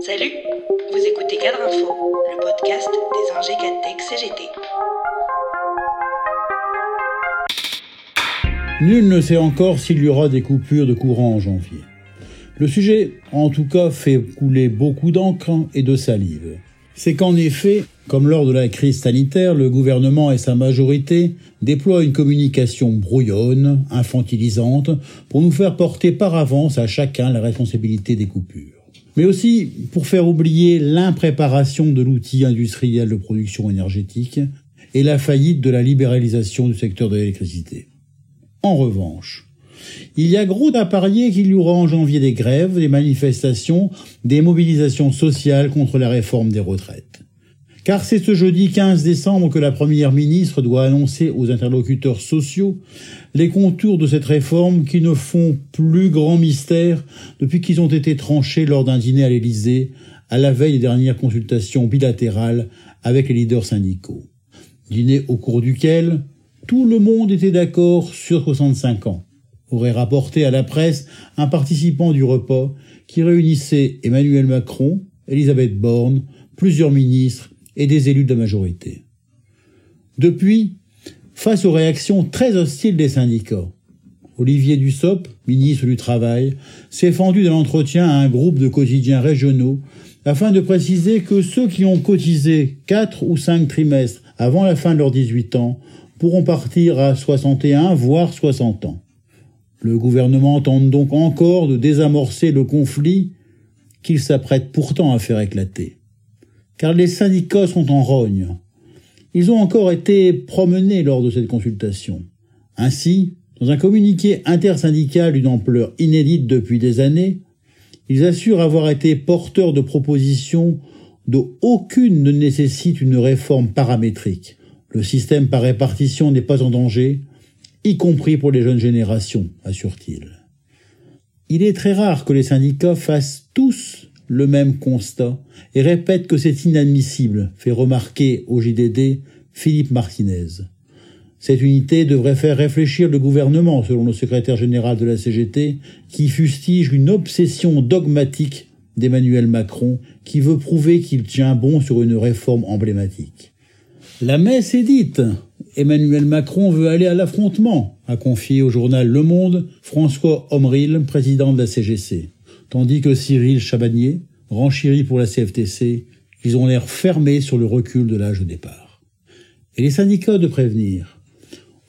Salut, vous écoutez Cadre Info, le podcast des ingés Cadtech CGT. Nul ne sait encore s'il y aura des coupures de courant en janvier. Le sujet, en tout cas, fait couler beaucoup d'encre et de salive. C'est qu'en effet, comme lors de la crise sanitaire, le gouvernement et sa majorité déploient une communication brouillonne, infantilisante, pour nous faire porter par avance à chacun la responsabilité des coupures. Mais aussi pour faire oublier l'impréparation de l'outil industriel de production énergétique et la faillite de la libéralisation du secteur de l'électricité. En revanche, il y a gros à parier qu'il y aura en janvier des grèves, des manifestations, des mobilisations sociales contre la réforme des retraites. Car c'est ce jeudi 15 décembre que la Première ministre doit annoncer aux interlocuteurs sociaux les contours de cette réforme qui ne font plus grand mystère depuis qu'ils ont été tranchés lors d'un dîner à l'Élysée à la veille des dernières consultations bilatérales avec les leaders syndicaux. Dîner au cours duquel tout le monde était d'accord sur 65 ans, aurait rapporté à la presse un participant du repas qui réunissait Emmanuel Macron, Elisabeth Borne, plusieurs ministres et des élus de la majorité. Depuis, face aux réactions très hostiles des syndicats, Olivier Dussopt, ministre du Travail, s'est fendu de l'entretien à un groupe de quotidiens régionaux afin de préciser que ceux qui ont cotisé quatre ou cinq trimestres avant la fin de leurs 18 ans pourront partir à 61, voire 60 ans. Le gouvernement tente donc encore de désamorcer le conflit qu'il s'apprête pourtant à faire éclater. Car les syndicats sont en rogne. Ils ont encore été promenés lors de cette consultation. Ainsi, dans un communiqué intersyndical d'une ampleur inédite depuis des années, ils assurent avoir été porteurs de propositions dont aucune ne nécessite une réforme paramétrique, le système par répartition n'est pas en danger, y compris pour les jeunes générations, assure-t-il. Il est très rare que les syndicats fassent tous le même constat et répètent que c'est inadmissible, fait remarquer au JDD Philippe Martinez. Cette unité devrait faire réfléchir le gouvernement, selon le secrétaire général de la CGT, qui fustige une obsession dogmatique d'Emmanuel Macron, qui veut prouver qu'il tient bon sur une réforme emblématique. La messe est dite. Emmanuel Macron veut aller à l'affrontement, a confié au journal Le Monde François Omril, président de la CGC. Tandis que Cyril Chabagnier renchérit pour la CFTC, ils ont l'air fermés sur le recul de l'âge de départ. Et les syndicats de prévenir.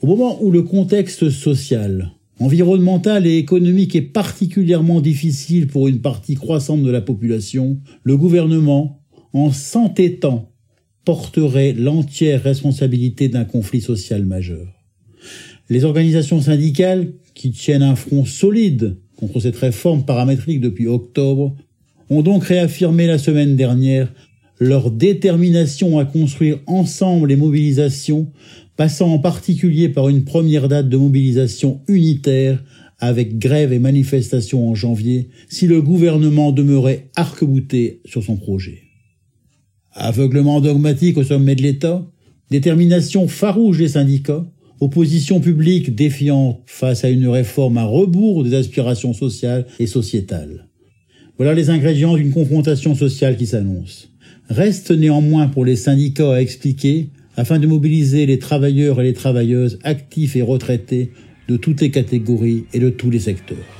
Au moment où le contexte social, environnemental et économique est particulièrement difficile pour une partie croissante de la population, le gouvernement, en s'entêtant porterait l'entière responsabilité d'un conflit social majeur. Les organisations syndicales, qui tiennent un front solide contre cette réforme paramétrique depuis octobre, ont donc réaffirmé la semaine dernière leur détermination à construire ensemble les mobilisations, passant en particulier par une première date de mobilisation unitaire avec grève et manifestation en janvier si le gouvernement demeurait arc-bouté sur son projet. Aveuglement dogmatique au sommet de l'État, détermination farouche des syndicats, opposition publique défiante face à une réforme à rebours des aspirations sociales et sociétales. Voilà les ingrédients d'une confrontation sociale qui s'annonce. Reste néanmoins pour les syndicats à expliquer afin de mobiliser les travailleurs et les travailleuses actifs et retraités de toutes les catégories et de tous les secteurs.